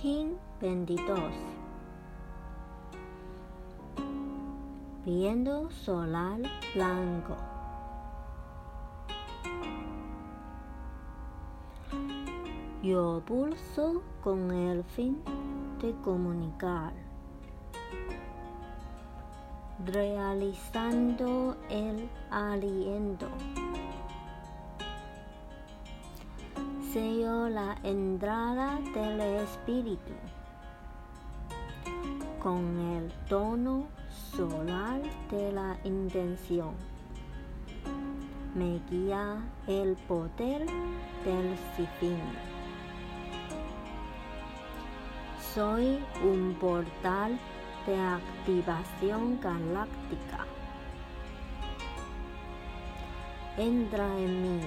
22 Viendo solar blanco. Yo pulso con el fin de comunicar realizando el aliento sello la entrada del espíritu con el tono solar de la intención. Me guía el poder del sifín. Soy un portal de activación galáctica. Entra en mí